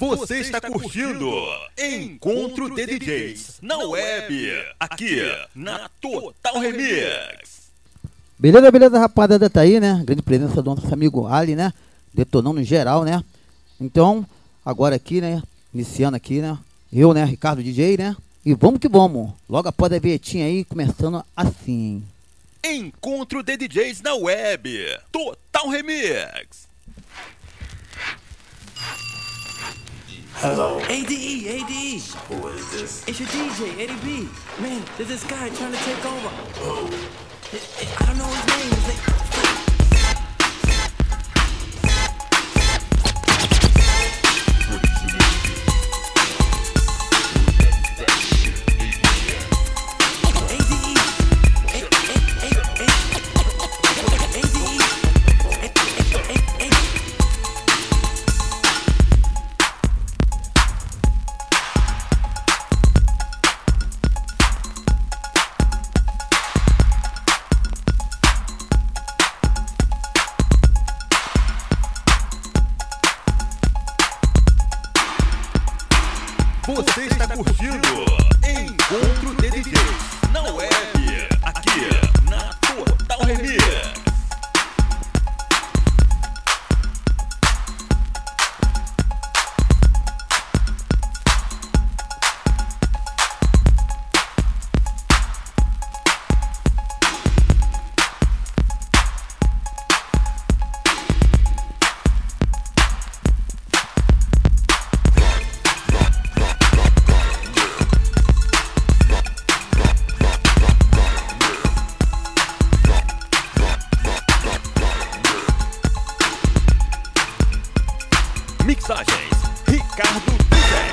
Você está curtindo Encontro de DJs na web, aqui na Total Remix. Beleza, beleza, rapaziada, tá aí, né? Grande presença do nosso amigo Ali, né? Detonando em geral, né? Então, agora aqui, né? Iniciando aqui, né? Eu, né? Ricardo DJ, né? E vamos que vamos. Logo após a vietinha aí, começando assim. Encontro de DJs na web, Total Remix. Hello. ADE, ADE. Who is this? It's your DJ, Eddie B. Man, there's this guy trying to take over. Who? I don't know. His name- Mixagens Ricardo DJ.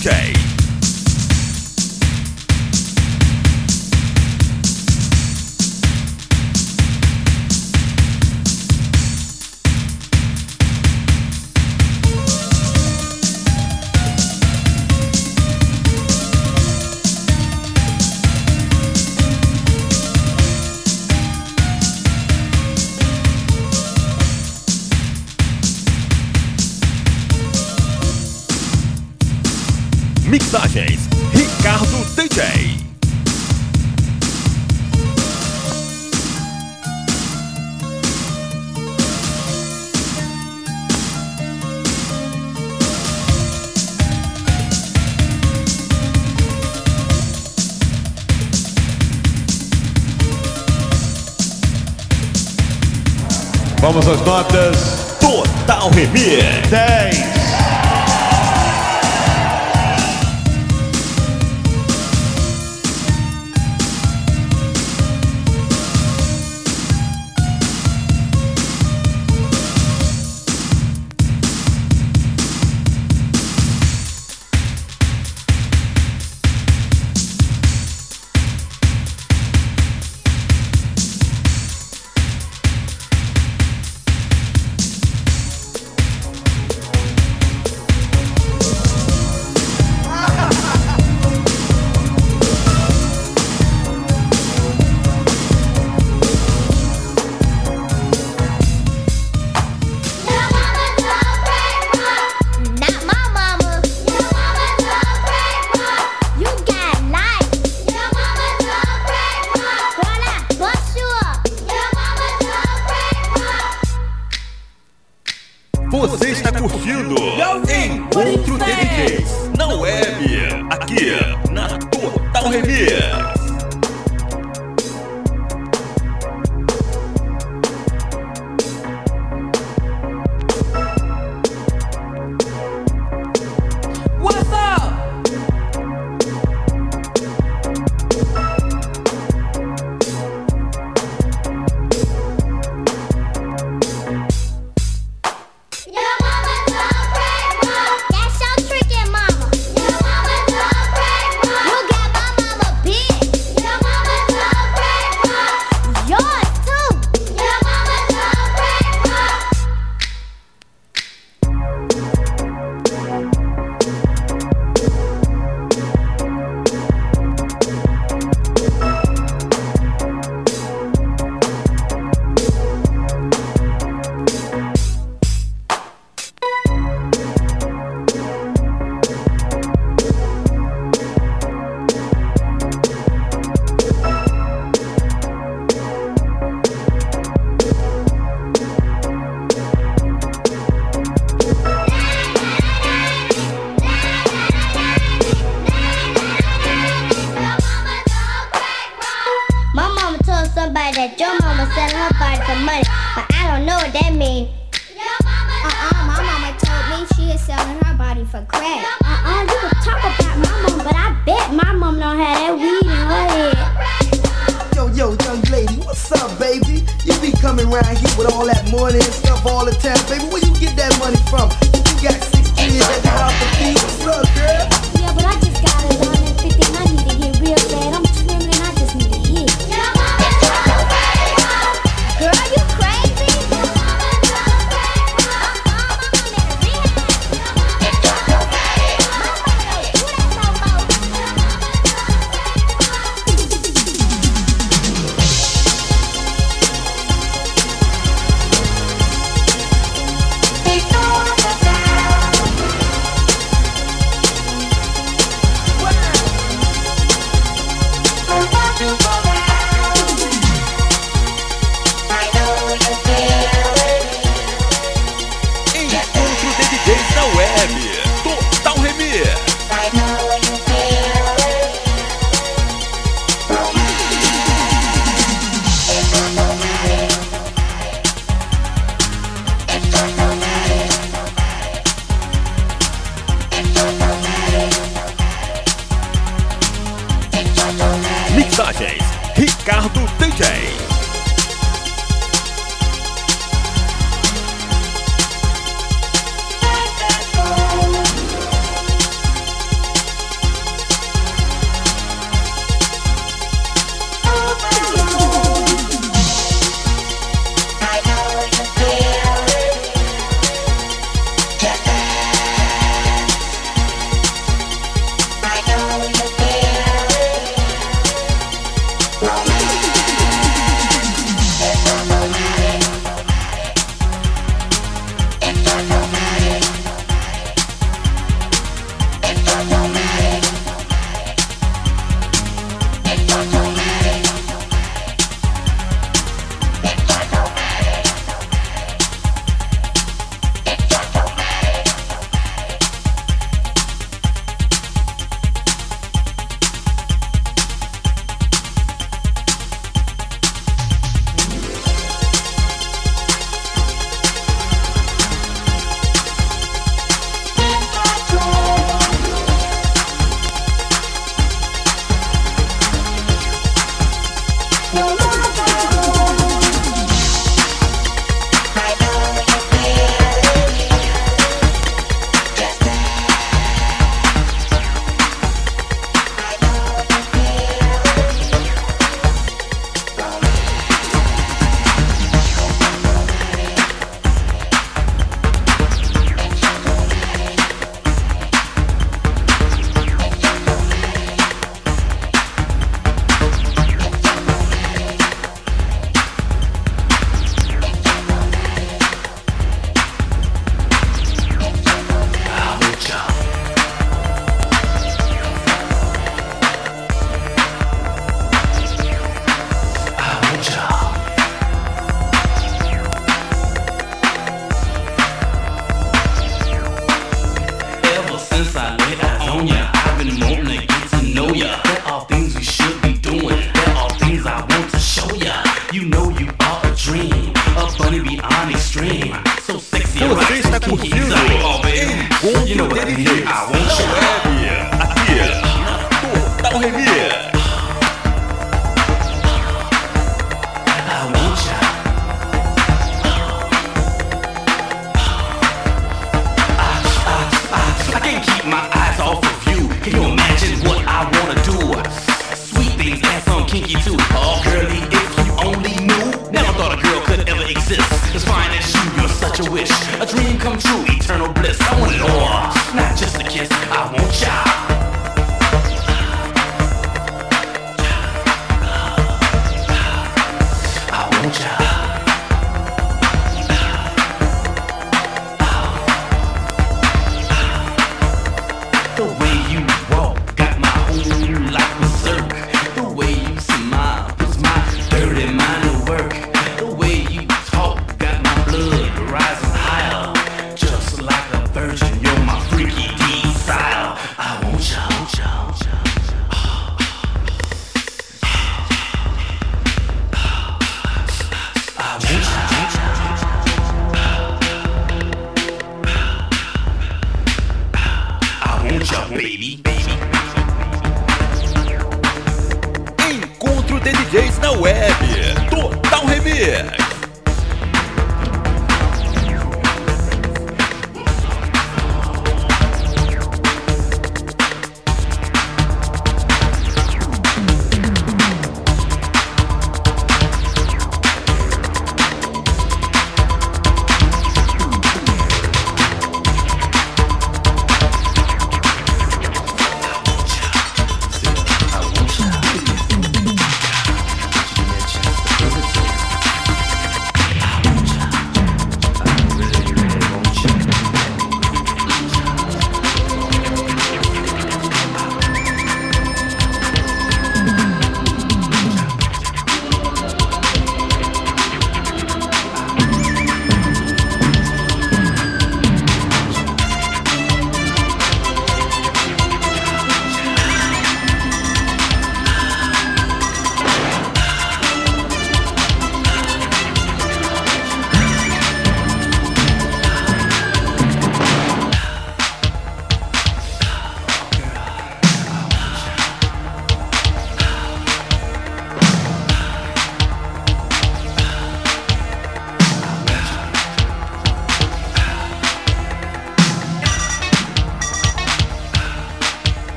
Okay. Mixagens Ricardo DJ. Vamos às notas. Total Remix. 10. Somebody that your mama selling her body for money, but I don't know what that means. Uh-uh, my mama told me she is selling her body for crack. Uh-uh, you can talk about my mom, but I bet my mom don't have that weed in her head. Yo, yo, young lady, what's up, baby? You be coming around here with all that money and stuff all the time, baby. Where you get that money from? You got six kids at the house to feed. What's up, girl?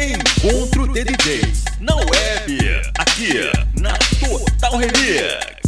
Encontro de DJs na web. Aqui na Total Remix.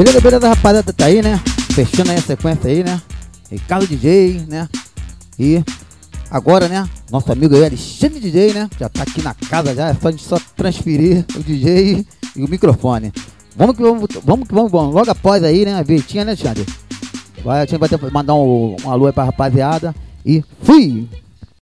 Beleza, beleza, rapaziada, tá aí, né? Fechando aí a sequência aí, né? Ricardo DJ, né? E agora, né? Nosso amigo aí, Alexandre DJ, né? Já tá aqui na casa já, é só a gente só transferir o DJ e o microfone. Vamos que vamos, vamos que vamos, vamos. Logo após aí, né? A vinhetinha, né, Alexandre? Vai, a gente vai ter, mandar um, um alô aí pra rapaziada. E fui!